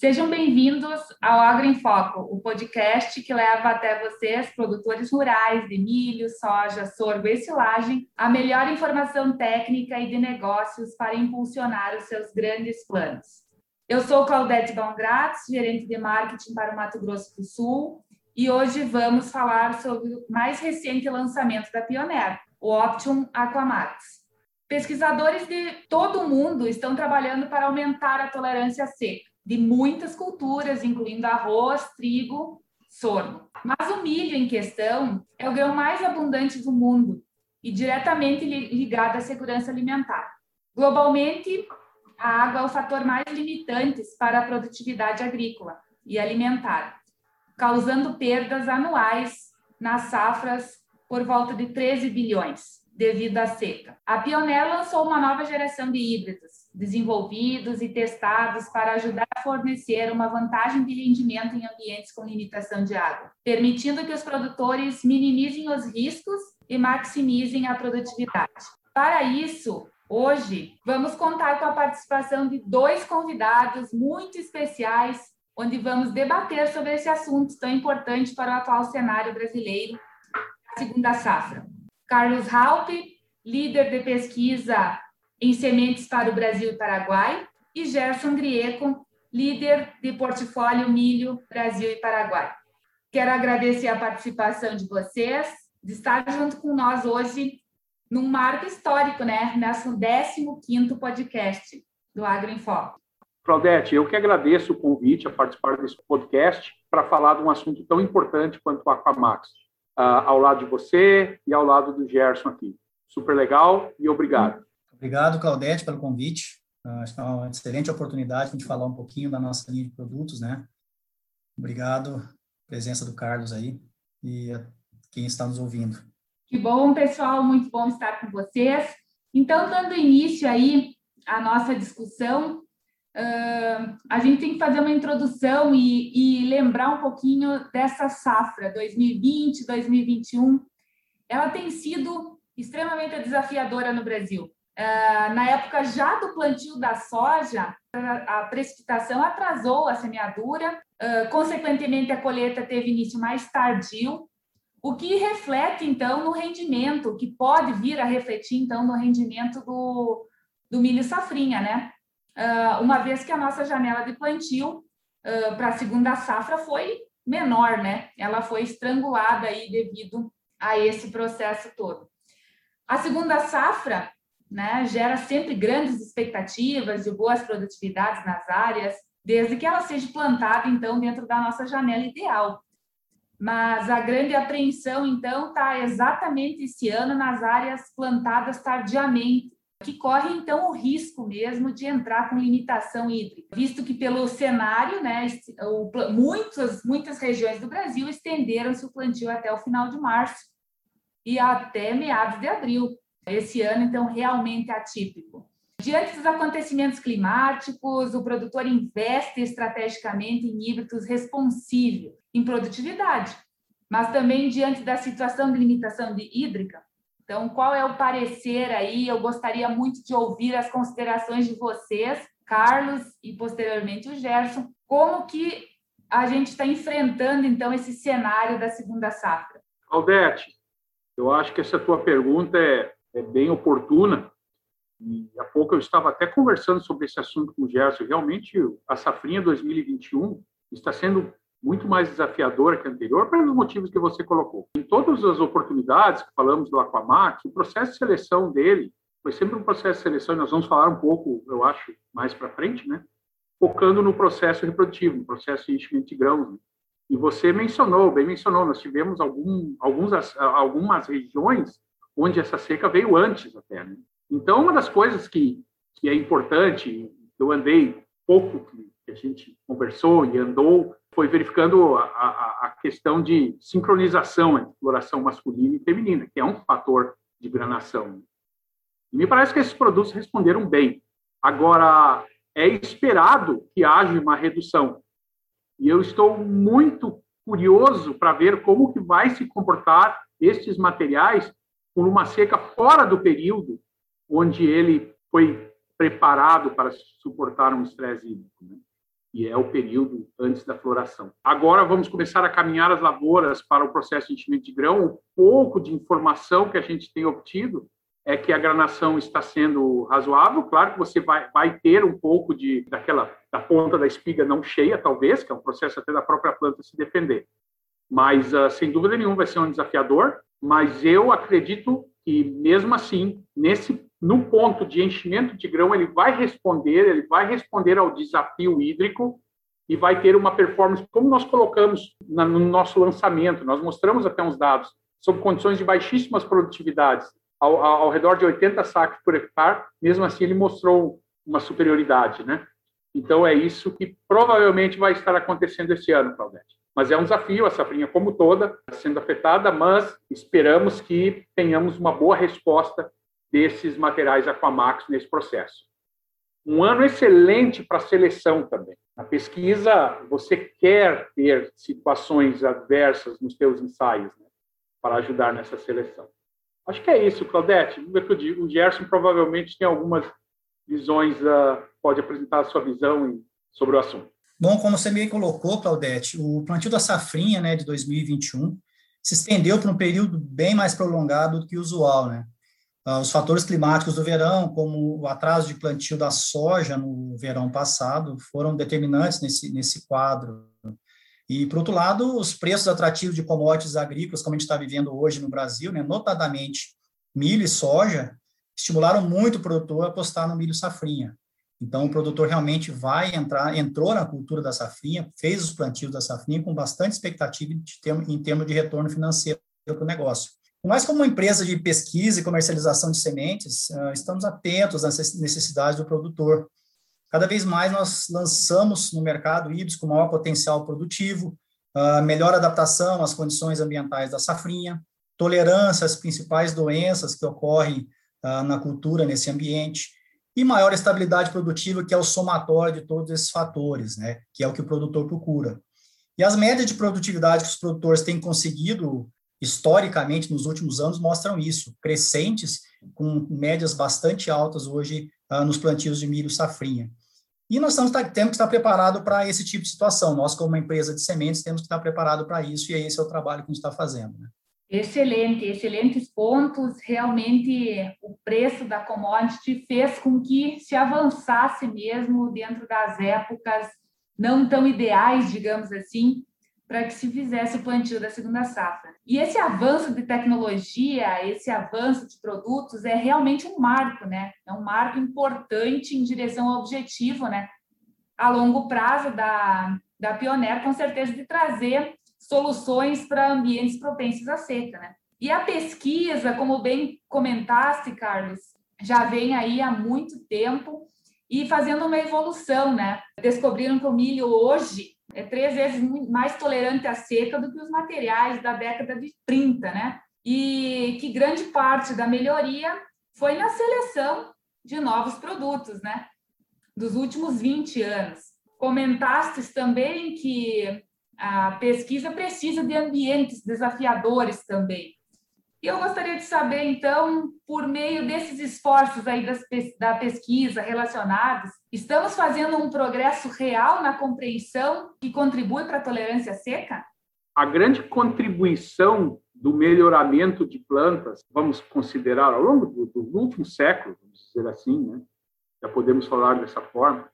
Sejam bem-vindos ao Agro em Foco, o podcast que leva até vocês, produtores rurais de milho, soja, sorgo e silagem, a melhor informação técnica e de negócios para impulsionar os seus grandes planos. Eu sou Claudete Baumgratz, gerente de marketing para o Mato Grosso do Sul, e hoje vamos falar sobre o mais recente lançamento da Pioneer, o Optium Aquamax. Pesquisadores de todo o mundo estão trabalhando para aumentar a tolerância seca de muitas culturas, incluindo arroz, trigo, sorgo. Mas o milho em questão é o grão mais abundante do mundo e diretamente ligado à segurança alimentar. Globalmente, a água é o fator mais limitante para a produtividade agrícola e alimentar, causando perdas anuais nas safras por volta de 13 bilhões devido à seca. A Pioneer lançou uma nova geração de híbridos, desenvolvidos e testados para ajudar a fornecer uma vantagem de rendimento em ambientes com limitação de água, permitindo que os produtores minimizem os riscos e maximizem a produtividade. Para isso, hoje, vamos contar com a participação de dois convidados muito especiais, onde vamos debater sobre esse assunto tão importante para o atual cenário brasileiro, segunda safra. Carlos Halpe, líder de pesquisa em sementes para o Brasil e Paraguai, e Gerson Grieco, líder de portfólio Milho Brasil e Paraguai. Quero agradecer a participação de vocês, de estar junto com nós hoje num marco histórico, né? Nosso 15º podcast do Agro. Claudete, eu que agradeço o convite a participar desse podcast para falar de um assunto tão importante quanto o Aquamax, uh, ao lado de você e ao lado do Gerson aqui. Super legal e obrigado. Obrigado, Claudete, pelo convite. Ah, acho que é uma excelente oportunidade de falar um pouquinho da nossa linha de produtos, né? Obrigado, presença do Carlos aí e quem está nos ouvindo. Que bom, pessoal, muito bom estar com vocês. Então, dando início aí à nossa discussão, uh, a gente tem que fazer uma introdução e, e lembrar um pouquinho dessa safra 2020, 2021. Ela tem sido extremamente desafiadora no Brasil. Uh, na época já do plantio da soja, a precipitação atrasou a semeadura, uh, consequentemente, a colheita teve início mais tardio, o que reflete, então, no rendimento, que pode vir a refletir, então, no rendimento do, do milho safrinha, né? Uh, uma vez que a nossa janela de plantio para a segunda safra foi menor, né? Ela foi estrangulada aí devido a esse processo todo. A segunda safra né, gera sempre grandes expectativas de boas produtividades nas áreas, desde que ela seja plantada, então, dentro da nossa janela ideal. Mas a grande apreensão, então, está exatamente esse ano nas áreas plantadas tardiamente, que corre, então, o risco mesmo de entrar com limitação hídrica, visto que, pelo cenário, né, o, muitas, muitas regiões do Brasil estenderam-se o plantio até o final de março e até meados de abril. Esse ano, então, realmente atípico. Diante dos acontecimentos climáticos, o produtor investe estrategicamente em híbridos responsivos, em produtividade, mas também diante da situação de limitação de hídrica. Então, qual é o parecer aí? Eu gostaria muito de ouvir as considerações de vocês, Carlos e posteriormente o Gerson, como que a gente está enfrentando então esse cenário da segunda safra. Aldete, eu acho que essa tua pergunta é é bem oportuna. E há pouco eu estava até conversando sobre esse assunto com o Gerson. Realmente, a safrinha 2021 está sendo muito mais desafiadora que a anterior, pelos motivos que você colocou. Em todas as oportunidades que falamos do Aquamax, o processo de seleção dele foi sempre um processo de seleção, e nós vamos falar um pouco, eu acho, mais para frente, né? focando no processo reprodutivo, no processo de enchimento de grãos. Né? E você mencionou, bem mencionou, nós tivemos algum, alguns, algumas regiões onde essa seca veio antes até. Né? Então, uma das coisas que, que é importante, eu andei pouco que a gente conversou e andou, foi verificando a, a, a questão de sincronização entre floração masculina e feminina, que é um fator de granação. E me parece que esses produtos responderam bem. Agora, é esperado que haja uma redução. E eu estou muito curioso para ver como que vai se comportar estes materiais por uma seca fora do período onde ele foi preparado para suportar um estresse hídrico, né? E é o período antes da floração. Agora vamos começar a caminhar as lavouras para o processo de enchimento de grão. Um pouco de informação que a gente tem obtido é que a granação está sendo razoável. Claro que você vai, vai ter um pouco de daquela da ponta da espiga não cheia, talvez, que é um processo até da própria planta se defender. Mas uh, sem dúvida nenhuma vai ser um desafiador. Mas eu acredito que mesmo assim, nesse no ponto de enchimento de grão, ele vai responder, ele vai responder ao desafio hídrico e vai ter uma performance, como nós colocamos na, no nosso lançamento, nós mostramos até uns dados, sob condições de baixíssimas produtividades, ao, ao redor de 80 sacos por hectare, mesmo assim ele mostrou uma superioridade, né? Então é isso que provavelmente vai estar acontecendo esse ano, Claudete. Mas é um desafio, a safrinha como toda sendo afetada, mas esperamos que tenhamos uma boa resposta desses materiais Aquamax nesse processo. Um ano excelente para seleção também. Na pesquisa, você quer ter situações adversas nos seus ensaios né, para ajudar nessa seleção. Acho que é isso, Claudete. O Gerson provavelmente tem algumas visões, uh, pode apresentar a sua visão sobre o assunto. Bom, como você me colocou, Claudete, o plantio da safrinha né, de 2021 se estendeu por um período bem mais prolongado do que o usual, né? Ah, os fatores climáticos do verão, como o atraso de plantio da soja no verão passado, foram determinantes nesse, nesse quadro. E, por outro lado, os preços atrativos de commodities agrícolas, como a gente está vivendo hoje no Brasil, né, notadamente milho e soja, estimularam muito o produtor a apostar no milho safrinha. Então, o produtor realmente vai entrar, entrou na cultura da safrinha, fez os plantios da safrinha com bastante expectativa de em termos de retorno financeiro para o negócio. Mas como empresa de pesquisa e comercialização de sementes, ah, estamos atentos às necessidades do produtor. Cada vez mais nós lançamos no mercado híbridos com maior potencial produtivo, ah, melhor adaptação às condições ambientais da safrinha, tolerância às principais doenças que ocorrem ah, na cultura nesse ambiente e maior estabilidade produtiva, que é o somatório de todos esses fatores, né, que é o que o produtor procura. E as médias de produtividade que os produtores têm conseguido historicamente, nos últimos anos, mostram isso, crescentes, com médias bastante altas hoje uh, nos plantios de milho safrinha. E nós estamos, temos que estar preparados para esse tipo de situação. Nós, como uma empresa de sementes, temos que estar preparados para isso, e esse é o trabalho que a gente está fazendo. Né? Excelente, excelentes pontos. Realmente, o preço da commodity fez com que se avançasse mesmo dentro das épocas não tão ideais, digamos assim, para que se fizesse o plantio da segunda safra. E esse avanço de tecnologia, esse avanço de produtos é realmente um marco, né? É um marco importante em direção ao objetivo, né? A longo prazo da, da Pioneer, com certeza, de trazer soluções para ambientes propensos à seca, né? E a pesquisa, como bem comentaste, Carlos, já vem aí há muito tempo e fazendo uma evolução, né? Descobriram que o milho hoje é três vezes mais tolerante à seca do que os materiais da década de 30, né? E que grande parte da melhoria foi na seleção de novos produtos, né? Dos últimos 20 anos. Comentastes também que a pesquisa precisa de ambientes desafiadores também. E eu gostaria de saber, então, por meio desses esforços aí das, da pesquisa relacionados, estamos fazendo um progresso real na compreensão que contribui para a tolerância seca? A grande contribuição do melhoramento de plantas, vamos considerar ao longo do, do último século, vamos dizer assim, né? já podemos falar dessa forma,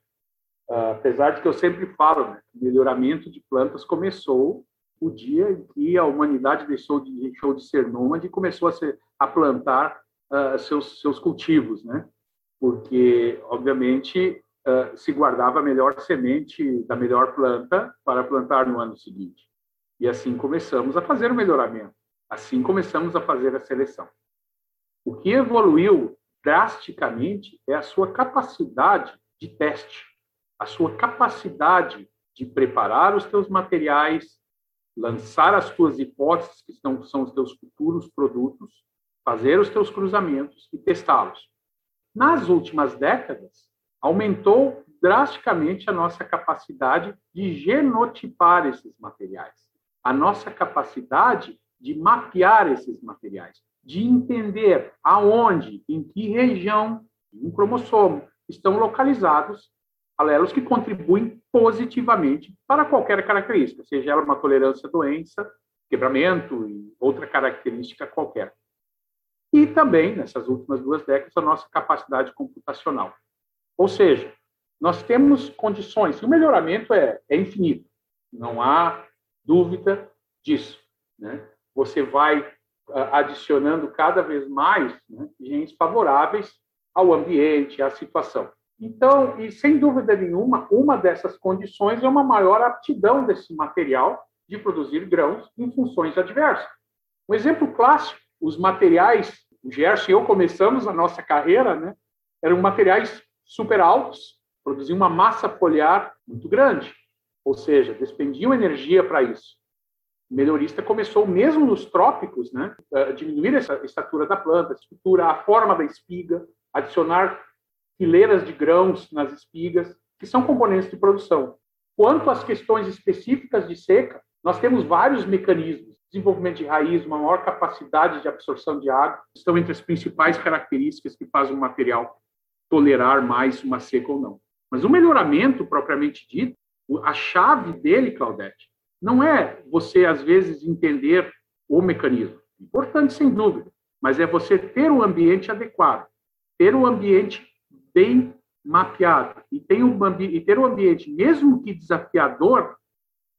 uh, apesar de que eu sempre falo, né? melhoramento de plantas começou o dia em que a humanidade deixou de, deixou de ser nômade e começou a, ser, a plantar uh, seus, seus cultivos, né? Porque, obviamente, uh, se guardava a melhor semente da melhor planta para plantar no ano seguinte. E assim começamos a fazer o melhoramento. Assim começamos a fazer a seleção. O que evoluiu drasticamente é a sua capacidade de teste, a sua capacidade de preparar os teus materiais, lançar as tuas hipóteses, que são, são os teus futuros produtos, fazer os teus cruzamentos e testá-los. Nas últimas décadas, aumentou drasticamente a nossa capacidade de genotipar esses materiais, a nossa capacidade de mapear esses materiais, de entender aonde, em que região, um cromossomo, estão localizados alelos que contribuem positivamente para qualquer característica, seja ela uma tolerância à doença, quebramento e outra característica qualquer. E também, nessas últimas duas décadas, a nossa capacidade computacional. Ou seja, nós temos condições, o melhoramento é, é infinito, não há dúvida disso. Né? Você vai uh, adicionando cada vez mais né, favoráveis ao ambiente, à situação. Então, e sem dúvida nenhuma, uma dessas condições é uma maior aptidão desse material de produzir grãos em funções adversas. Um exemplo clássico, os materiais, o Gerson e eu começamos a nossa carreira, né, eram materiais super altos, produziam uma massa foliar muito grande, ou seja, despendiam energia para isso. O melhorista começou mesmo nos trópicos, né, a diminuir essa estatura da planta, a estrutura, a forma da espiga, adicionar fileiras de grãos nas espigas, que são componentes de produção. Quanto às questões específicas de seca, nós temos vários mecanismos. Desenvolvimento de raiz, uma maior capacidade de absorção de água, estão entre as principais características que fazem o material tolerar mais uma seca ou não. Mas o melhoramento, propriamente dito, a chave dele, Claudete, não é você, às vezes, entender o mecanismo. Importante, sem dúvida, mas é você ter o ambiente adequado, ter o ambiente bem mapeado e, um, e ter um ambiente, mesmo que desafiador,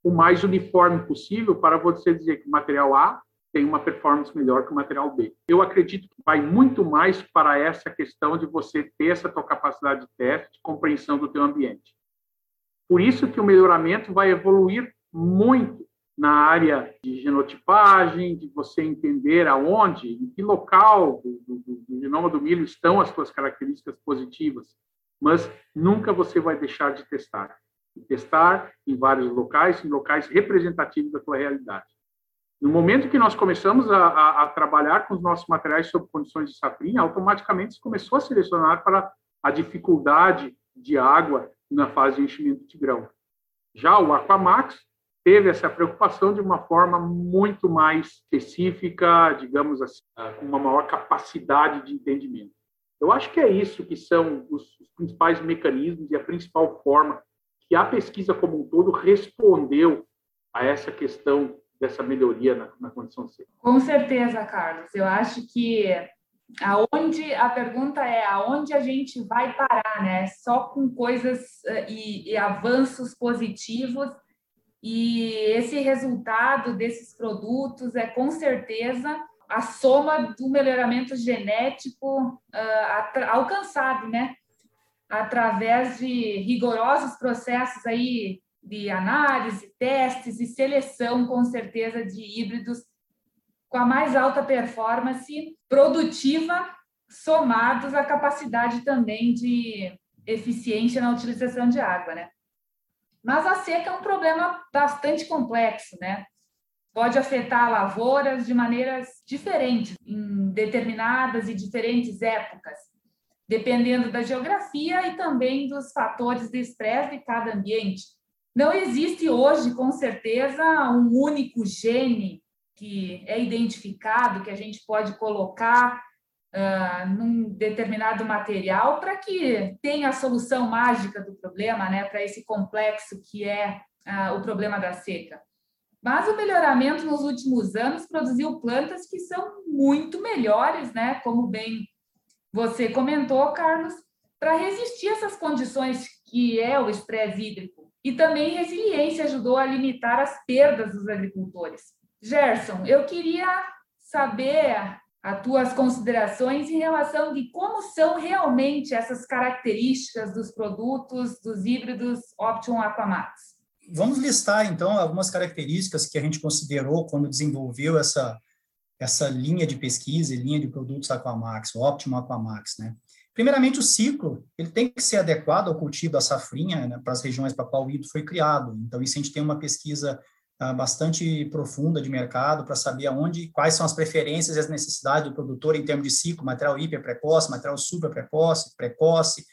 o mais uniforme possível para você dizer que o material A tem uma performance melhor que o material B. Eu acredito que vai muito mais para essa questão de você ter essa tua capacidade de teste, compreensão do teu ambiente. Por isso que o melhoramento vai evoluir muito na área de genotipagem, de você entender aonde, em que local do, do, do genoma do milho estão as suas características positivas, mas nunca você vai deixar de testar. E testar em vários locais, em locais representativos da tua realidade. No momento que nós começamos a, a, a trabalhar com os nossos materiais sob condições de safrinha, automaticamente se começou a selecionar para a dificuldade de água na fase de enchimento de grão. Já o Aquamax teve essa preocupação de uma forma muito mais específica, digamos assim, ah, com uma maior capacidade de entendimento. Eu acho que é isso que são os principais mecanismos e a principal forma que a pesquisa como um todo respondeu a essa questão dessa melhoria na, na condição seca. Com certeza, Carlos. Eu acho que aonde a pergunta é aonde a gente vai parar, né? Só com coisas uh, e, e avanços positivos e esse resultado desses produtos é com certeza a soma do melhoramento genético uh, alcançado, né? Através de rigorosos processos aí de análise, testes e seleção, com certeza, de híbridos com a mais alta performance produtiva, somados à capacidade também de eficiência na utilização de água, né? Mas a seca é um problema bastante complexo, né? Pode afetar lavouras de maneiras diferentes, em determinadas e diferentes épocas, dependendo da geografia e também dos fatores de estresse de cada ambiente. Não existe hoje, com certeza, um único gene que é identificado, que a gente pode colocar num determinado material para que tenha a solução mágica do problema, né, para esse complexo que é uh, o problema da seca. Mas o melhoramento nos últimos anos produziu plantas que são muito melhores, né, como bem você comentou, Carlos, para resistir a essas condições que é o estresse hídrico. E também resiliência ajudou a limitar as perdas dos agricultores. Gerson, eu queria saber as tuas considerações em relação de como são realmente essas características dos produtos dos híbridos Optimum Aquamax. Vamos listar então algumas características que a gente considerou quando desenvolveu essa essa linha de pesquisa e linha de produtos Aquamax, o Optimum Aquamax, né? Primeiramente, o ciclo ele tem que ser adequado ao cultivo da safrinha né, para as regiões para qual o híbrido foi criado. Então, isso a gente tem uma pesquisa bastante profunda de mercado para saber aonde, quais são as preferências e as necessidades do produtor em termos de ciclo, material hiper precoce, material super precoce, precoce.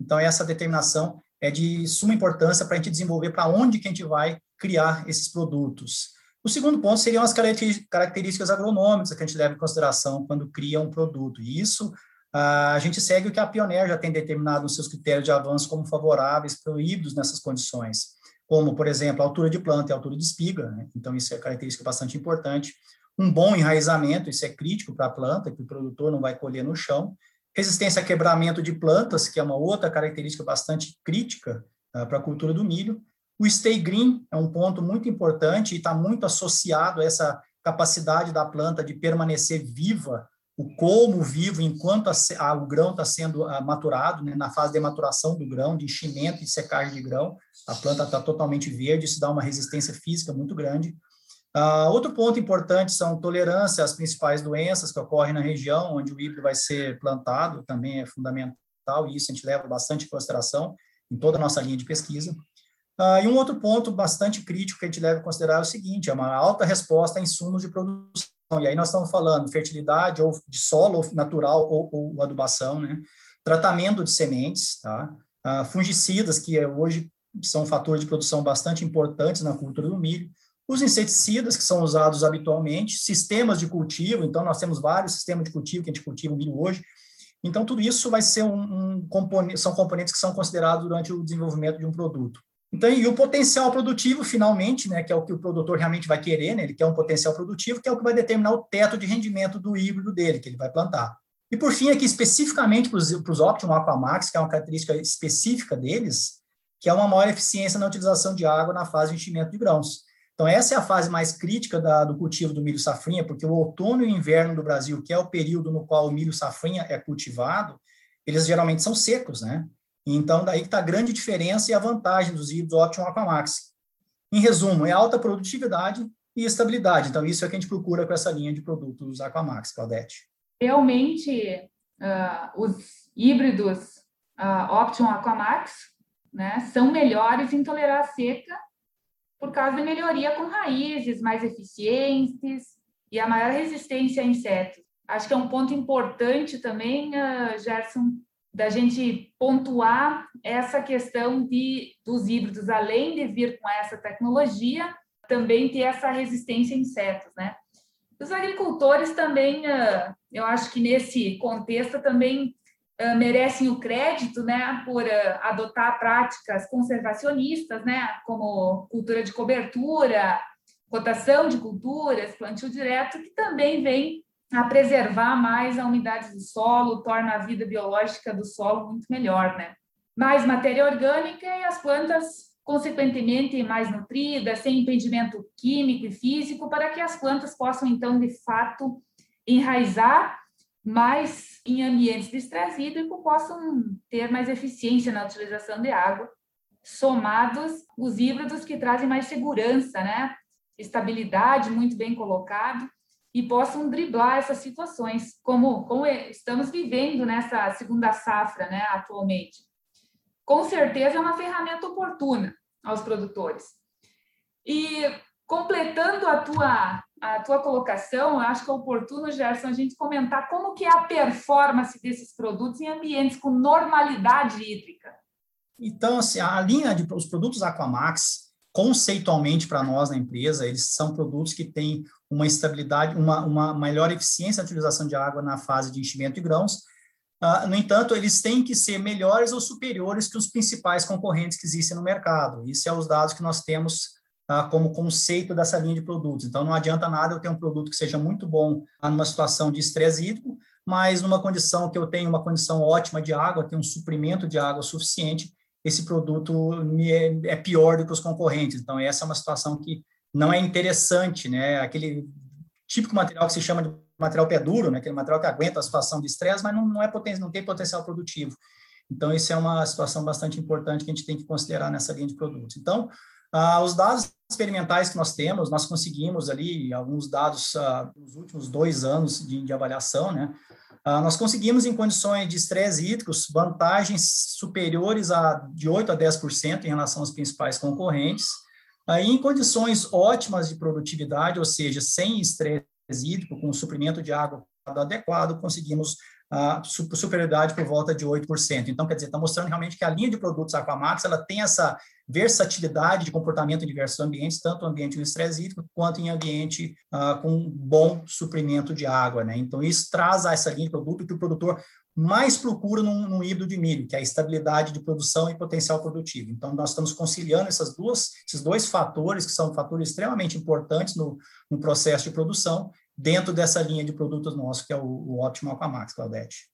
Então essa determinação é de suma importância para a gente desenvolver para onde que a gente vai criar esses produtos. O segundo ponto seriam as características agronômicas que a gente leva em consideração quando cria um produto. E isso a gente segue o que a Pioneer já tem determinado nos seus critérios de avanço como favoráveis para híbridos nessas condições, como, por exemplo, altura de planta e altura de espiga. Né? Então, isso é característica bastante importante. Um bom enraizamento, isso é crítico para a planta, que o produtor não vai colher no chão. Resistência a quebramento de plantas, que é uma outra característica bastante crítica uh, para a cultura do milho. O stay green é um ponto muito importante e está muito associado a essa capacidade da planta de permanecer viva, o colmo vivo enquanto a, a, o grão está sendo a, ah, maturado, né, na fase de maturação do grão, de enchimento e secagem de grão, a planta está totalmente verde, isso dá uma resistência física muito grande. Uh, outro ponto importante são tolerância às principais doenças que ocorrem na região onde o híbrido vai ser plantado, também é fundamental, e isso a gente leva bastante em consideração em toda a nossa linha de pesquisa. Uh, e um outro ponto bastante crítico que a gente deve considerar é o seguinte, é uma alta resposta a insumos de produção, e aí nós estamos falando fertilidade, ou de solo natural, ou, ou adubação, né? tratamento de sementes, tá? Uh, fungicidas, que hoje são fatores de produção bastante importantes na cultura do milho, os inseticidas que são usados habitualmente, sistemas de cultivo, então nós temos vários sistemas de cultivo que a gente cultiva o milho hoje. Então tudo isso vai ser um, um componente, são componentes que são considerados durante o desenvolvimento de um produto. Então, e o potencial produtivo, finalmente, né, que é o que o produtor realmente vai querer, né, ele quer um potencial produtivo, que é o que vai determinar o teto de rendimento do híbrido dele, que ele vai plantar. E por fim, aqui especificamente para os Optimum Aquamax, que é uma característica específica deles, que é uma maior eficiência na utilização de água na fase de enchimento de grãos. Então, essa é a fase mais crítica da, do cultivo do milho safrinha, porque o outono e o inverno do Brasil, que é o período no qual o milho safrinha é cultivado, eles geralmente são secos, né? Então, daí que está a grande diferença e a vantagem dos híbridos Optimum Aquamax. Em resumo, é alta produtividade e estabilidade. Então, isso é o que a gente procura com essa linha de produtos Aquamax, Claudete. Realmente, uh, os híbridos uh, Optimum Aquamax né, são melhores em tolerar a seca por causa da melhoria com raízes mais eficientes e a maior resistência a insetos. Acho que é um ponto importante também, uh, Gerson, da gente pontuar essa questão de, dos híbridos, além de vir com essa tecnologia, também ter essa resistência a insetos, né? Os agricultores também, uh, eu acho que nesse contexto também uh, merecem o crédito, né, por uh, adotar práticas conservacionistas, né, como cultura de cobertura, rotação de culturas, plantio direto, que também vem a preservar mais a umidade do solo, torna a vida biológica do solo muito melhor, né? Mais matéria orgânica e as plantas, consequentemente, mais nutridas, sem impedimento químico e físico, para que as plantas possam, então, de fato, enraizar mais em ambientes de estresse hídrico possam ter mais eficiência na utilização de água, somados os híbridos que trazem mais segurança, né? estabilidade, muito bem colocado, e possam driblar essas situações, como, como estamos vivendo nessa segunda safra né, atualmente. Com certeza é uma ferramenta oportuna aos produtores. E completando a tua a tua colocação, acho que é oportuno, Gerson, a gente comentar como que é a performance desses produtos em ambientes com normalidade hídrica. Então, assim, a linha de os produtos Aquamax, conceitualmente para nós na empresa, eles são produtos que têm uma estabilidade, uma, uma melhor eficiência na utilização de água na fase de enchimento de grãos. Uh, no entanto, eles têm que ser melhores ou superiores que os principais concorrentes que existem no mercado. Isso é os dados que nós temos tá, como conceito dessa linha de produtos. Então, não adianta nada eu ter um produto que seja muito bom numa situação de estresse hídrico, mas numa condição que eu tenho uma condição ótima de água, tenho um suprimento de água suficiente, esse produto é, é pior do que os concorrentes. Então, essa é uma situação que não é interessante, né? Aquele típico material que se chama de material pé duro, né? Aquele material que aguenta a situação de estresse, mas não, não, é poten não tem potencial produtivo. Então, isso é uma situação bastante importante que a gente tem que considerar nessa linha de produtos. Então, ah, os dados experimentais que nós temos, nós conseguimos ali alguns dados ah, nos últimos dois anos de, de avaliação, né? Ah, nós conseguimos, em condições de estresse hídricos, vantagens superiores a de 8 a 10% em relação aos principais concorrentes. Aí, em condições ótimas de produtividade, ou seja, sem estresse hídrico, com suprimento de água adequado, conseguimos a superioridade por volta de 8%. Então, quer dizer, está mostrando realmente que a linha de produtos Aquamax ela tem essa versatilidade de comportamento em diversos ambientes, tanto ambiente em estresse hídrico quanto em ambiente uh, com bom suprimento de água. Né? Então, isso traz a essa linha de produto que o produtor mais procura num, num híbrido de milho, que é a estabilidade de produção e potencial produtivo. Então, nós estamos conciliando essas duas, esses dois fatores, que são fatores extremamente importantes no, no processo de produção, dentro dessa linha de produtos nossos, que é o, o Optimal Aquamax, Claudete.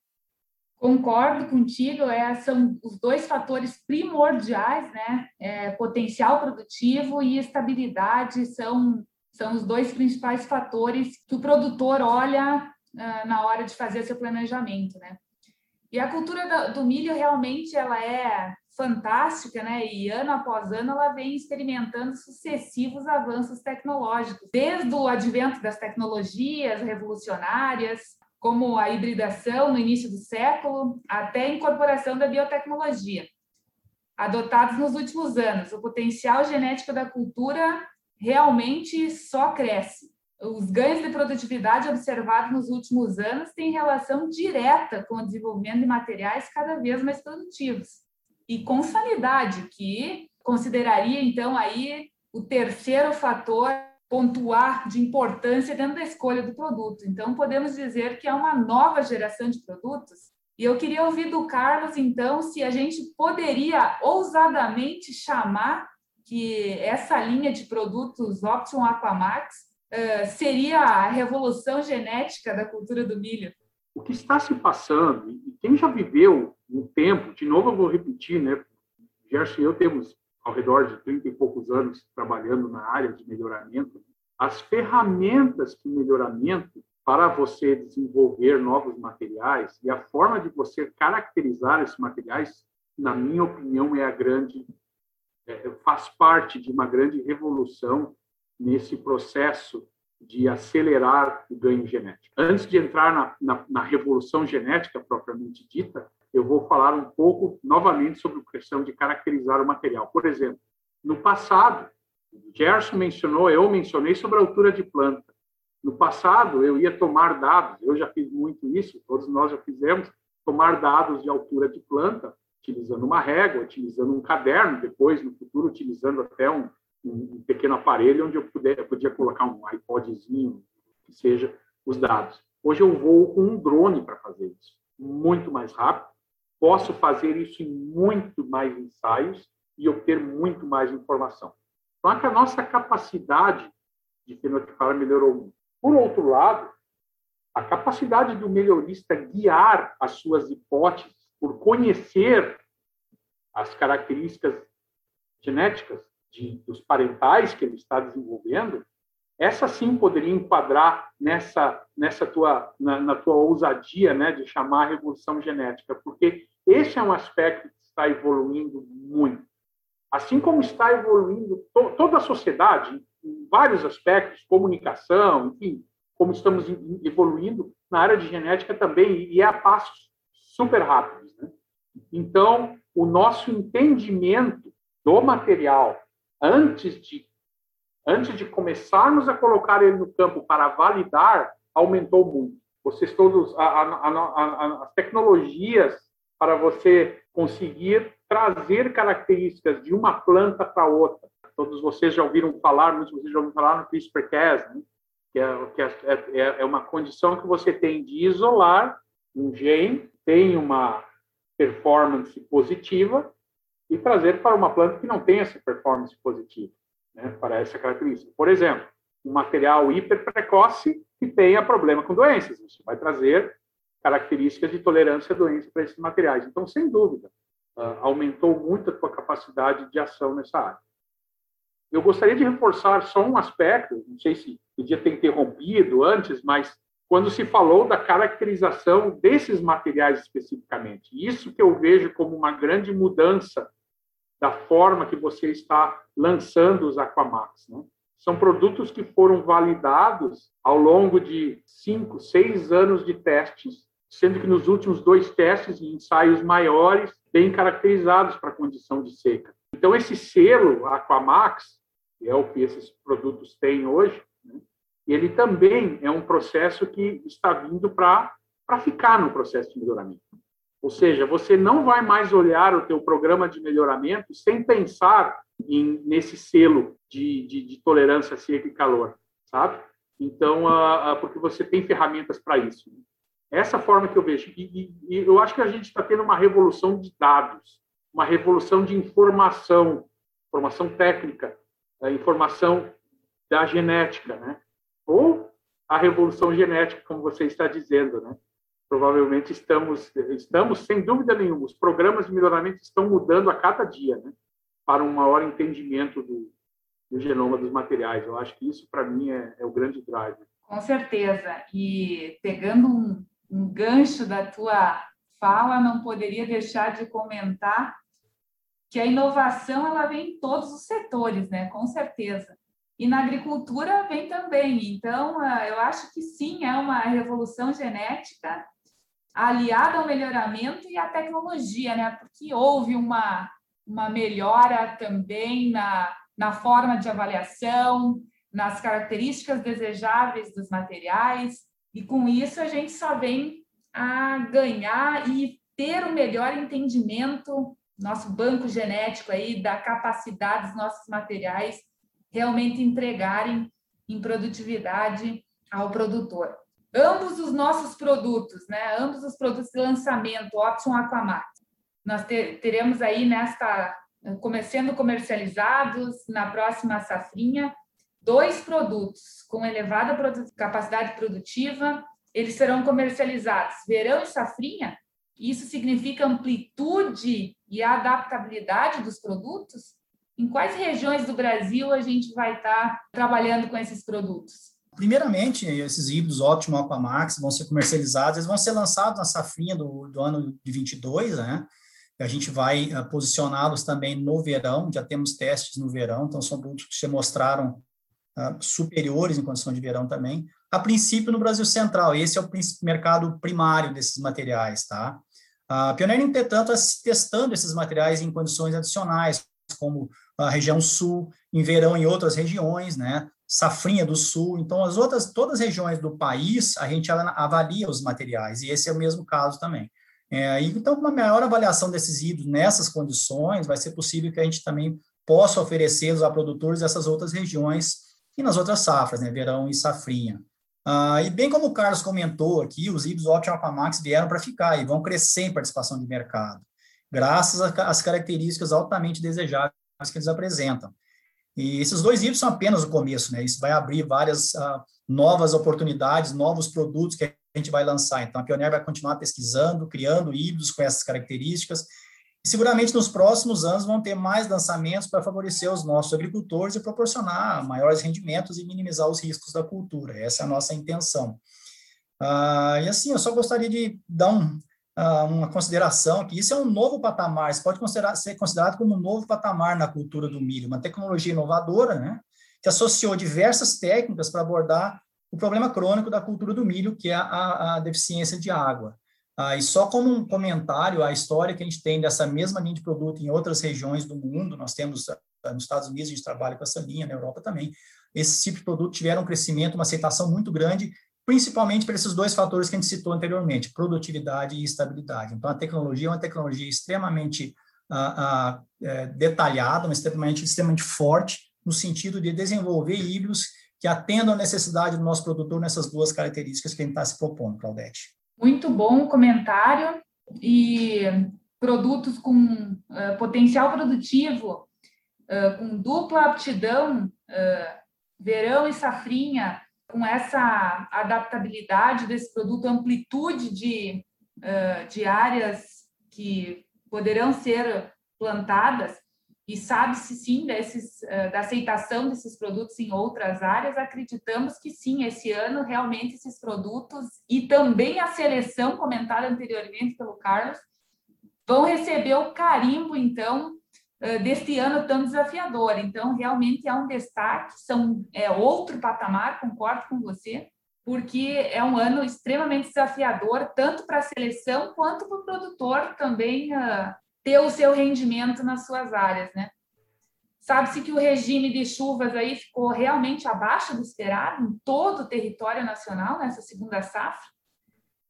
Concordo contigo, é, são os dois fatores primordiais, né? É, potencial produtivo e estabilidade são, são os dois principais fatores que o produtor olha uh, na hora de fazer seu planejamento, né? E a cultura do milho realmente ela é fantástica, né? E ano após ano ela vem experimentando sucessivos avanços tecnológicos, desde o advento das tecnologias revolucionárias, como a hibridação no início do século, até a incorporação da biotecnologia. Adotados nos últimos anos, o potencial genético da cultura realmente só cresce os ganhos de produtividade observados nos últimos anos têm relação direta com o desenvolvimento de materiais cada vez mais produtivos. E com sanidade, que consideraria, então, aí o terceiro fator pontuar de importância dentro da escolha do produto. Então, podemos dizer que é uma nova geração de produtos. E eu queria ouvir do Carlos, então, se a gente poderia ousadamente chamar que essa linha de produtos Option Aquamax uh, seria a revolução genética da cultura do milho? O que está se passando, e quem já viveu um tempo, de novo eu vou repetir, né? Gerson e eu temos ao redor de 30 e poucos anos trabalhando na área de melhoramento, as ferramentas de melhoramento para você desenvolver novos materiais e a forma de você caracterizar esses materiais, na minha opinião, é a grande é, faz parte de uma grande revolução nesse processo de acelerar o ganho genético. Antes de entrar na, na, na, revolução genética propriamente dita, eu vou falar um pouco novamente sobre a questão de caracterizar o material. Por exemplo, no passado, Gerson mencionou, eu mencionei sobre a altura de planta. No passado, eu ia tomar dados, eu já fiz muito isso, todos nós já fizemos, tomar dados de altura de planta, utilizando uma régua, utilizando um caderno, depois, no futuro, utilizando até um, um pequeno aparelho onde eu, puder, eu podia colocar um iPodzinho, que seja, os dados. Hoje eu vou com um drone para fazer isso, muito mais rápido. Posso fazer isso em muito mais ensaios e obter muito mais informação. Então, a nossa capacidade de fenotipar melhorou muito. Por outro lado, a capacidade do melhorista guiar as suas hipóteses por conhecer as características genéticas de, dos parentais que ele está desenvolvendo, essa sim poderia enquadrar nessa nessa tua na, na, tua ousadia, né, de chamar a revolução genética, porque esse é um aspecto que está evoluindo muito. Assim como está evoluindo to, toda a sociedade em vários aspectos, comunicação, enfim, como estamos evoluindo na área de genética também e é a passos super rápidos, né? Então, o nosso entendimento do material antes de antes de começarmos a colocar ele no campo para validar, aumentou muito. Vocês todos, a, a, a, as tecnologias para você conseguir trazer características de uma planta para outra. Todos vocês já ouviram falar, muitos de vocês já ouviram falar no CRISPR-Cas, né? que, é, que é, é, é uma condição que você tem de isolar um gene, tem uma performance positiva, e trazer para uma planta que não tem essa performance positiva, né, para essa característica. Por exemplo, um material hiperprecoce que tenha problema com doenças, você vai trazer características de tolerância a doenças para esses materiais. Então, sem dúvida, uh, aumentou muito a tua capacidade de ação nessa área. Eu gostaria de reforçar só um aspecto, não sei se podia ter interrompido antes, mas quando se falou da caracterização desses materiais especificamente. Isso que eu vejo como uma grande mudança da forma que você está lançando os Aquamax. Né? São produtos que foram validados ao longo de cinco, seis anos de testes, sendo que nos últimos dois testes, em ensaios maiores, bem caracterizados para a condição de seca. Então, esse selo Aquamax, que é o que esses produtos têm hoje, né? ele também é um processo que está vindo para ficar no processo de melhoramento. Ou seja, você não vai mais olhar o teu programa de melhoramento sem pensar em, nesse selo de, de, de tolerância a seca e calor, sabe? Então, porque você tem ferramentas para isso. Essa forma que eu vejo. E, e, e eu acho que a gente está tendo uma revolução de dados, uma revolução de informação, informação técnica, informação da genética, né? Ou a revolução genética, como você está dizendo, né? Provavelmente estamos, estamos sem dúvida nenhuma, os programas de melhoramento estão mudando a cada dia, né? Para um maior entendimento do, do genoma dos materiais. Eu acho que isso, para mim, é, é, o grande drive. Com certeza. E pegando um, um gancho da tua fala, não poderia deixar de comentar que a inovação ela vem em todos os setores, né? Com certeza. E na agricultura vem também. Então, ah, eu acho que sim, é uma revolução genética aliada ao melhoramento e à tecnologia, né? Porque houve uma, uma melhora também na, na forma de avaliação, nas características desejáveis dos materiais, e com isso a gente só vem a ganhar e ter um melhor entendimento, nosso banco genético aí, da capacidade dos nossos materiais realmente entregarem em produtividade ao produtor. Ambos os nossos produtos, né, ambos os produtos de lançamento, Option Aquamax, nós teremos aí nesta sendo comercializados na próxima safrinha dois produtos com elevada capacidade produtiva, eles serão comercializados verão e safrinha. Isso significa amplitude e adaptabilidade dos produtos? Em quais regiões do Brasil a gente vai estar trabalhando com esses produtos? Primeiramente, esses híbridos Optimo Aquamax vão ser comercializados, eles vão ser lançados na safrinha do, do ano de 22, né? A gente vai uh, posicioná-los também no verão, já temos testes no verão, então são produtos que se mostraram uh, superiores em condição de verão também. A princípio no Brasil Central, esse é o mercado primário desses materiais, tá? A Pioneer, entretanto, está testando esses materiais em condições adicionais, como a região sul, em verão em outras regiões, né? Safrinha do Sul. Então, as outras, todas as regiões do país, a gente avalia os materiais, e esse é o mesmo caso também. É, então, uma maior avaliação desses híbridos nessas condições, vai ser possível que a gente também possa oferecê-los a produtores dessas outras regiões e nas outras safras, né, verão e safrinha. Ah, e bem como o Carlos comentou aqui, os híbridos Option Aquamax vieram para ficar e vão crescer em participação de mercado, graças às características altamente desejáveis que eles apresentam. E esses dois híbridos são apenas o começo, né? Isso vai abrir várias uh, novas oportunidades, novos produtos que a gente vai lançar. Então, a Pioneer vai continuar pesquisando, criando híbridos com essas características. E seguramente nos próximos anos vão ter mais lançamentos para favorecer os nossos agricultores e proporcionar maiores rendimentos e minimizar os riscos da cultura. Essa é a nossa intenção. Uh, e assim, eu só gostaria de dar um, uma consideração que isso é um novo patamar, isso pode considerar, ser considerado como um novo patamar na cultura do milho, uma tecnologia inovadora, né, que associou diversas técnicas para abordar o problema crônico da cultura do milho, que é a, a deficiência de água. Ah, e só como um comentário, a história que a gente tem dessa mesma linha de produto em outras regiões do mundo, nós temos ah, nos Estados Unidos, a gente trabalha com essa linha, na Europa também, esse tipo de produto tiveram um crescimento, uma aceitação muito grande, principalmente por esses dois fatores que a gente citou anteriormente, produtividade e estabilidade. Então, a tecnologia é uma tecnologia extremamente uh, uh, é, detalhada, mas extremamente, extremamente forte, no sentido de desenvolver híbridos que atendam a necessidade do nosso produtor nessas duas características que a gente está se propondo, Claudete. Muito bom o comentário e produtos com uh, potencial produtivo, com dupla aptidão, verão e safrinha, com essa adaptabilidade desse produto, amplitude de, de áreas que poderão ser plantadas, e sabe-se sim desses, da aceitação desses produtos em outras áreas, acreditamos que sim, esse ano realmente esses produtos e também a seleção comentada anteriormente pelo Carlos vão receber o carimbo, então, deste ano tão desafiador. Então, realmente é um destaque, são, é outro patamar, concordo com você, porque é um ano extremamente desafiador, tanto para a seleção quanto para o produtor também uh, ter o seu rendimento nas suas áreas, né? Sabe-se que o regime de chuvas aí ficou realmente abaixo do esperado em todo o território nacional nessa segunda safra.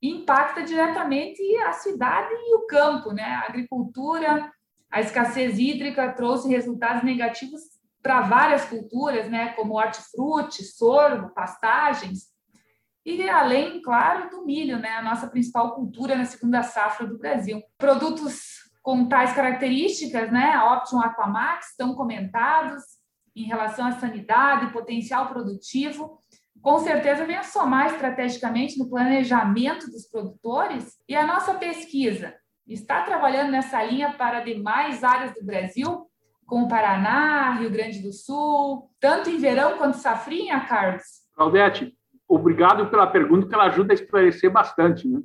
Impacta diretamente a cidade e o campo, né? A agricultura, a escassez hídrica trouxe resultados negativos para várias culturas, né? Como hortifruti, sorgo, pastagens. E além, claro, do milho, né? A nossa principal cultura na segunda safra do Brasil. Produtos com tais características, né, a Option Aquamax, estão comentados em relação à sanidade, potencial produtivo, com certeza vem a somar estrategicamente no planejamento dos produtores e a nossa pesquisa está trabalhando nessa linha para demais áreas do Brasil, como Paraná, Rio Grande do Sul, tanto em verão quanto safrinha, Carlos? Claudete, obrigado pela pergunta, que ela ajuda a esclarecer bastante, né?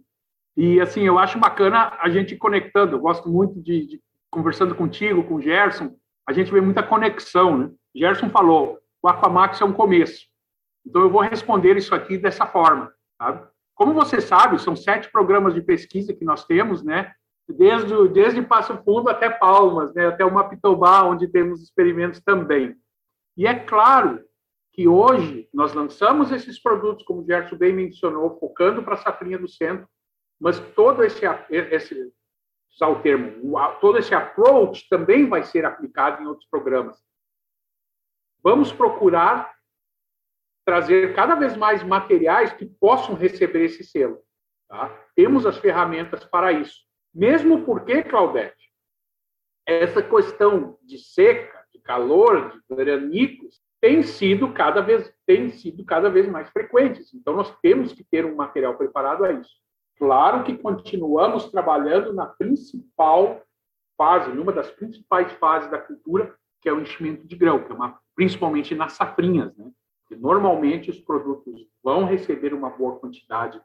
E, assim, eu acho bacana a gente conectando. Eu gosto muito de, de conversando contigo, com o Gerson, a gente vê muita conexão, né? Gerson falou, o Aquamax é um começo. Então, eu vou responder isso aqui dessa forma, sabe? Como você sabe, são sete programas de pesquisa que nós temos, né? Desde, desde Passo Fundo até Palmas, né? Até o Mapitobá, onde temos experimentos também. E é claro que hoje nós lançamos esses produtos, como o Gerson bem mencionou, focando para a safrinha do centro, mas todo esse, esse usar o termo, todo esse approach também vai ser aplicado em outros programas. Vamos procurar trazer cada vez mais materiais que possam receber esse selo. Tá? Temos as ferramentas para isso. Mesmo porque, Claudete, essa questão de seca, de calor, de veranicos, tem sido cada vez tem sido cada vez mais frequentes. Então nós temos que ter um material preparado a isso. Claro que continuamos trabalhando na principal fase, numa das principais fases da cultura, que é o enchimento de grão, que é uma, principalmente nas safrinhas, né? Normalmente os produtos vão receber uma boa quantidade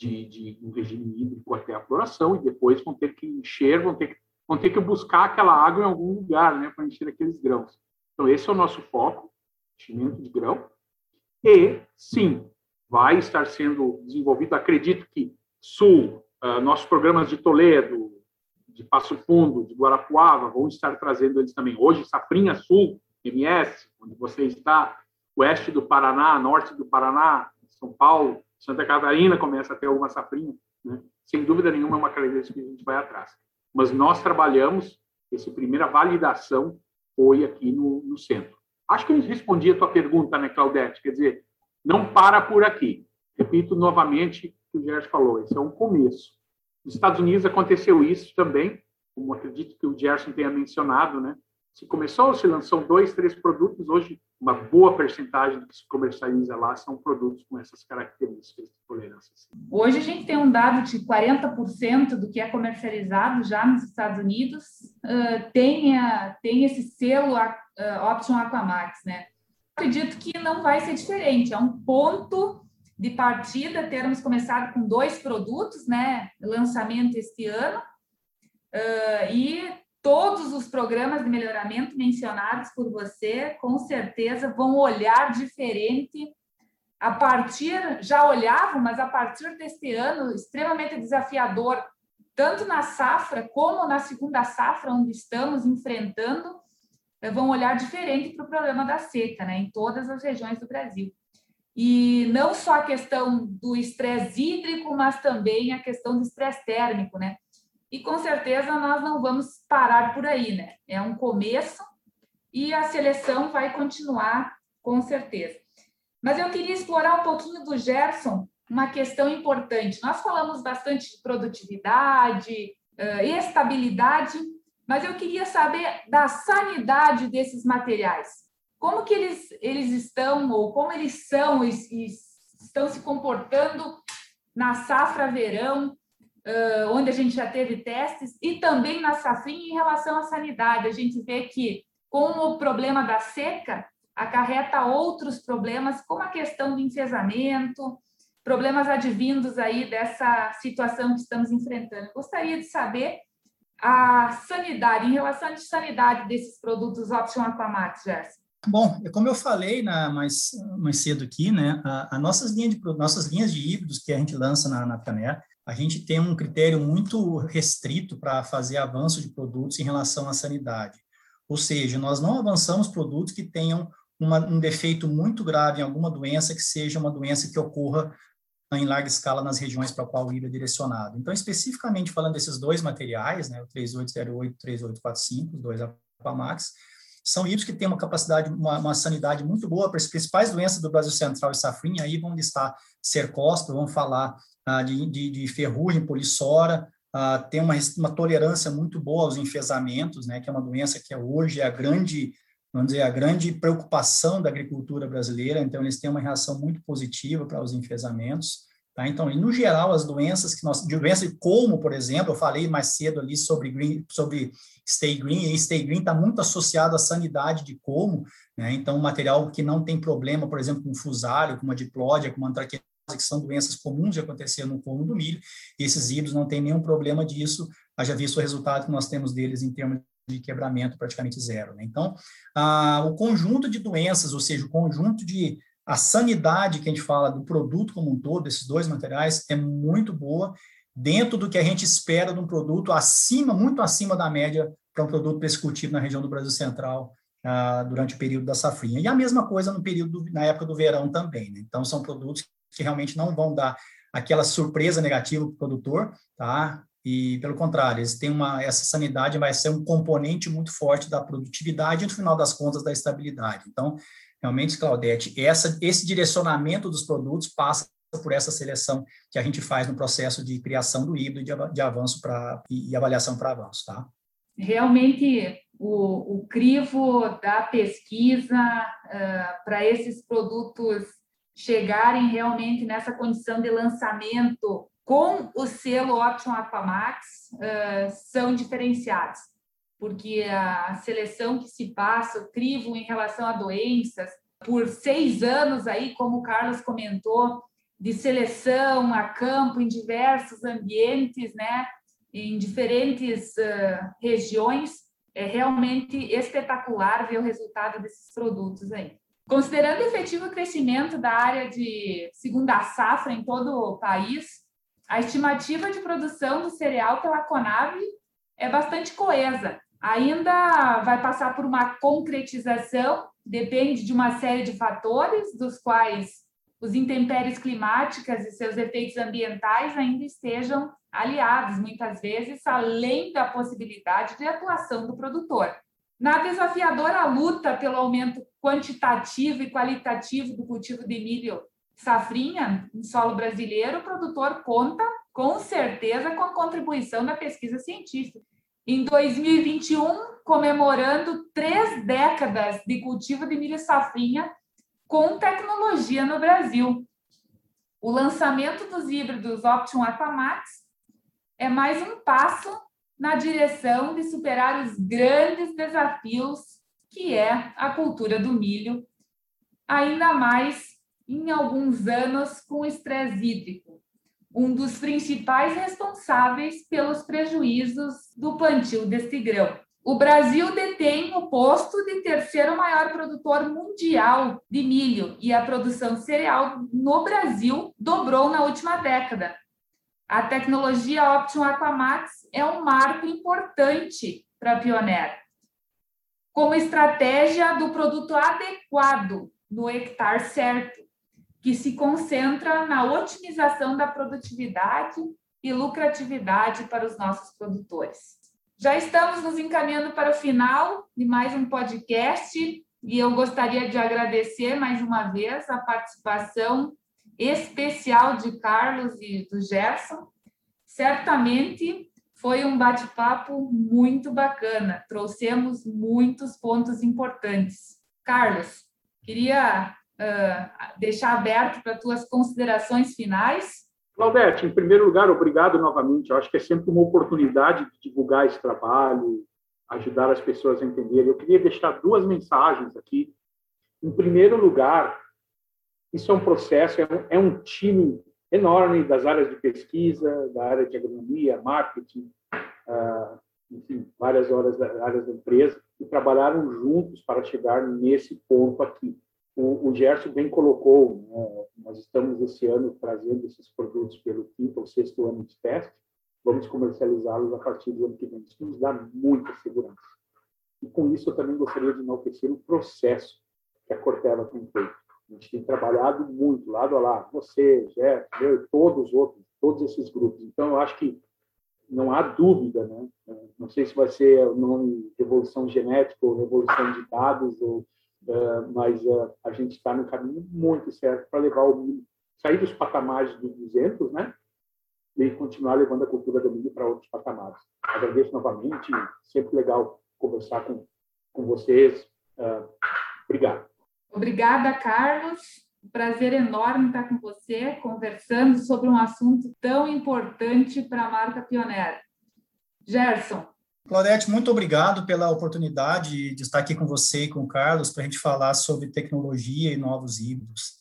de, de um regime hídrico até a floração e depois vão ter que encher, vão ter que, vão ter que buscar aquela água em algum lugar, né, para encher aqueles grãos. Então esse é o nosso foco, enchimento de grão. E sim, vai estar sendo desenvolvido. Acredito que Sul, uh, nossos programas de Toledo, de Passo Fundo, de Guarapuava, vão estar trazendo eles também. Hoje, Safrinha Sul, MS, onde você está, oeste do Paraná, norte do Paraná, São Paulo, Santa Catarina começa a ter alguma safrinha. Né? Sem dúvida nenhuma, é uma característica que a gente vai atrás. Mas nós trabalhamos, essa primeira validação foi aqui no, no centro. Acho que eu respondi a tua pergunta, né, Claudete? Quer dizer, não para por aqui. Repito novamente, que o Gerson falou, esse é um começo. Nos Estados Unidos aconteceu isso também, como acredito que o Gerson tenha mencionado, né? Se começou, se lançou dois, três produtos, hoje uma boa percentagem do que se comercializa lá são produtos com essas características de tolerância. Hoje a gente tem um dado de 40% do que é comercializado já nos Estados Unidos uh, tem, a, tem esse selo uh, Option Aquamax, né? Acredito que não vai ser diferente, é um ponto de partida, termos começado com dois produtos, né? Lançamento este ano. Uh, e todos os programas de melhoramento mencionados por você, com certeza, vão olhar diferente a partir, já olhavam, mas a partir deste ano, extremamente desafiador, tanto na safra como na segunda safra, onde estamos enfrentando, vão olhar diferente para o problema da seca, né, em todas as regiões do Brasil. E não só a questão do estresse hídrico, mas também a questão do estresse térmico, né? E com certeza nós não vamos parar por aí, né? É um começo e a seleção vai continuar com certeza. Mas eu queria explorar um pouquinho do Gerson, uma questão importante. Nós falamos bastante de produtividade, estabilidade, mas eu queria saber da sanidade desses materiais como que eles, eles estão, ou como eles são, e, e estão se comportando na safra verão, uh, onde a gente já teve testes, e também na safrinha em relação à sanidade. A gente vê que, com o problema da seca, acarreta outros problemas, como a questão do enfesamento, problemas advindos aí dessa situação que estamos enfrentando. Gostaria de saber a sanidade, em relação à sanidade desses produtos Option Aquamax, Jéssica. Bom, como eu falei na, mais, mais cedo aqui, né, a, nossas, linhas de, nossas linhas de híbridos que a gente lança na, na Pioneer, a gente tem um critério muito restrito para fazer avanço de produtos em relação à sanidade. Ou seja, nós não avançamos produtos que tenham uma, um defeito muito grave em alguma doença que seja uma doença que ocorra em larga escala nas regiões para qual o híbrido é direcionado. Então, especificamente falando desses dois materiais, né, o 3808 e 3845, os dois Apamax, são híbridos que têm uma capacidade, uma, uma, sanidade muito boa para as principais doenças do Brasil Central e safrinha, aí vão listar cercospora, vão falar ah, de, de, de, ferrugem, polissora, ah, tem uma, uma tolerância muito boa aos enfesamentos, né, que é uma doença que é hoje é a grande vamos dizer, a grande preocupação da agricultura brasileira, então eles têm uma reação muito positiva para os enfesamentos. Tá? Então, no geral, as doenças que nós, doenças como, por exemplo, eu falei mais cedo ali sobre green, sobre stay green, e stay green está muito associado à sanidade de como, né? Então, um material que não tem problema, por exemplo, com fusário, com uma diplódia, com uma antraquinose, que são doenças comuns de acontecer no como do milho, e esses híbridos não tem nenhum problema disso, haja visto o resultado que nós temos deles em termos de quebramento praticamente zero. Né? Então, ah, o conjunto de doenças, ou seja, o conjunto de a sanidade que a gente fala do produto como um todo, desses dois materiais, é muito boa, dentro do que a gente espera de um produto acima, muito acima da média para um produto para esse cultivo na região do Brasil Central ah, durante o período da safrinha. E a mesma coisa no período, na época do verão também. Né? Então, são produtos que realmente não vão dar aquela surpresa negativa para o produtor, tá? E, pelo contrário, eles têm uma, essa sanidade vai ser um componente muito forte da produtividade e, no final das contas, da estabilidade. Então, realmente, Claudete, essa, esse direcionamento dos produtos passa por essa seleção que a gente faz no processo de criação do híbrido de, avanço para e, e, avaliação para avanço, tá? Realmente, o, o crivo da pesquisa uh, para esses produtos chegarem realmente nessa condição de lançamento com o selo Option Aquamax uh, são diferenciados, porque a seleção que se passa, o crivo em relação a doenças, por seis anos aí, como o Carlos comentou, de seleção a campo em diversos ambientes, né, em diferentes uh, regiões, é realmente espetacular ver o resultado desses produtos aí. Considerando o efetivo crescimento da área de segunda safra em todo o país, a estimativa de produção do cereal pela Conab é bastante coesa. Ainda vai passar por uma concretização, depende de uma série de fatores, dos quais os intempéries climáticas e seus efeitos ambientais ainda estejam aliados, muitas vezes, além da possibilidade de atuação do produtor. Na desafiadora luta pelo aumento quantitativo e qualitativo do cultivo de milho safrinha em solo brasileiro, o produtor conta com certeza com a contribuição da pesquisa científica. Em 2021, comemorando três décadas de cultivo de milho safrinha com tecnologia no Brasil. O lançamento dos híbridos Option Aquamax é mais um passo na direção de superar os grandes desafios que é a cultura do milho, ainda mais em alguns anos com estresse hídrico, um dos principais responsáveis pelos prejuízos do plantio deste grão. O Brasil detém o posto de terceiro maior produtor mundial de milho e a produção cereal no Brasil dobrou na última década. A tecnologia Option Aquamax é um marco importante para a Pioneer, como estratégia do produto adequado no hectare certo, que se concentra na otimização da produtividade e lucratividade para os nossos produtores. Já estamos nos encaminhando para o final de mais um podcast e eu gostaria de agradecer mais uma vez a participação especial de Carlos e do Gerson. Certamente foi um bate-papo muito bacana, trouxemos muitos pontos importantes. Carlos, queria uh, deixar aberto para tuas considerações finais. Claudete, em primeiro lugar, obrigado novamente. Eu acho que é sempre uma oportunidade de divulgar esse trabalho, ajudar as pessoas a entenderem. Eu queria deixar duas mensagens aqui. Em primeiro lugar, isso é um processo, é um, é um time enorme das áreas de pesquisa, da área de agronomia, marketing, uh, enfim, várias horas áreas da empresa, que trabalharam juntos para chegar nesse ponto aqui o, o Gerson bem colocou, né, nós estamos esse ano trazendo esses produtos pelo quinto ou sexto ano de teste, vamos comercializá-los a partir do ano que vem. Isso nos dá muita segurança. E com isso eu também gostaria de enaltecer o processo que a Corteva tem feito. A gente tem trabalhado muito, lado a lado, você, Jeff, eu, todos os outros, todos esses grupos. Então, eu acho que não há dúvida, né? Não sei se vai ser o nome revolução genética ou revolução de dados, ou, mas uh, a gente está no caminho muito certo para levar o milho, sair dos patamares dos 200, né? E continuar levando a cultura do milho para outros patamares. Agradeço novamente, sempre legal conversar com, com vocês. Uh, obrigado. Obrigada, Carlos. Prazer enorme estar com você, conversando sobre um assunto tão importante para a marca Pioneer. Gerson. Claudete, muito obrigado pela oportunidade de estar aqui com você e com o Carlos para a gente falar sobre tecnologia e novos híbridos.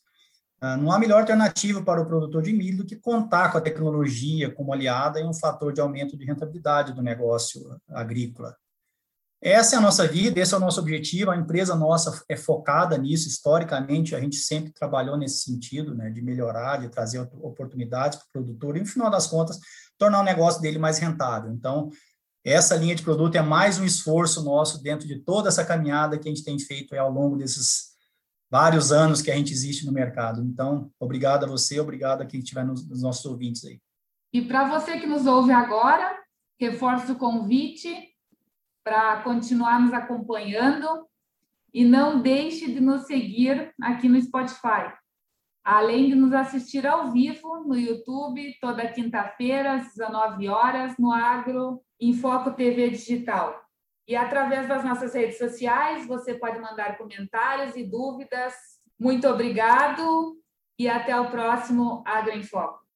Ah, não há melhor alternativa para o produtor de milho do que contar com a tecnologia como aliada e um fator de aumento de rentabilidade do negócio agrícola. Essa é a nossa vida, esse é o nosso objetivo. A empresa nossa é focada nisso. Historicamente, a gente sempre trabalhou nesse sentido, né, de melhorar, de trazer oportunidades para o produtor e, no final das contas, tornar o negócio dele mais rentável. Então, essa linha de produto é mais um esforço nosso dentro de toda essa caminhada que a gente tem feito ao longo desses vários anos que a gente existe no mercado. Então, obrigado a você, obrigado a quem estiver nos, nos nossos ouvintes aí. E para você que nos ouve agora, reforço o convite para continuar nos acompanhando e não deixe de nos seguir aqui no Spotify. Além de nos assistir ao vivo no YouTube, toda quinta-feira, às 19 horas, no Agro em Foco TV Digital. E através das nossas redes sociais, você pode mandar comentários e dúvidas. Muito obrigado e até o próximo Agro em Foco.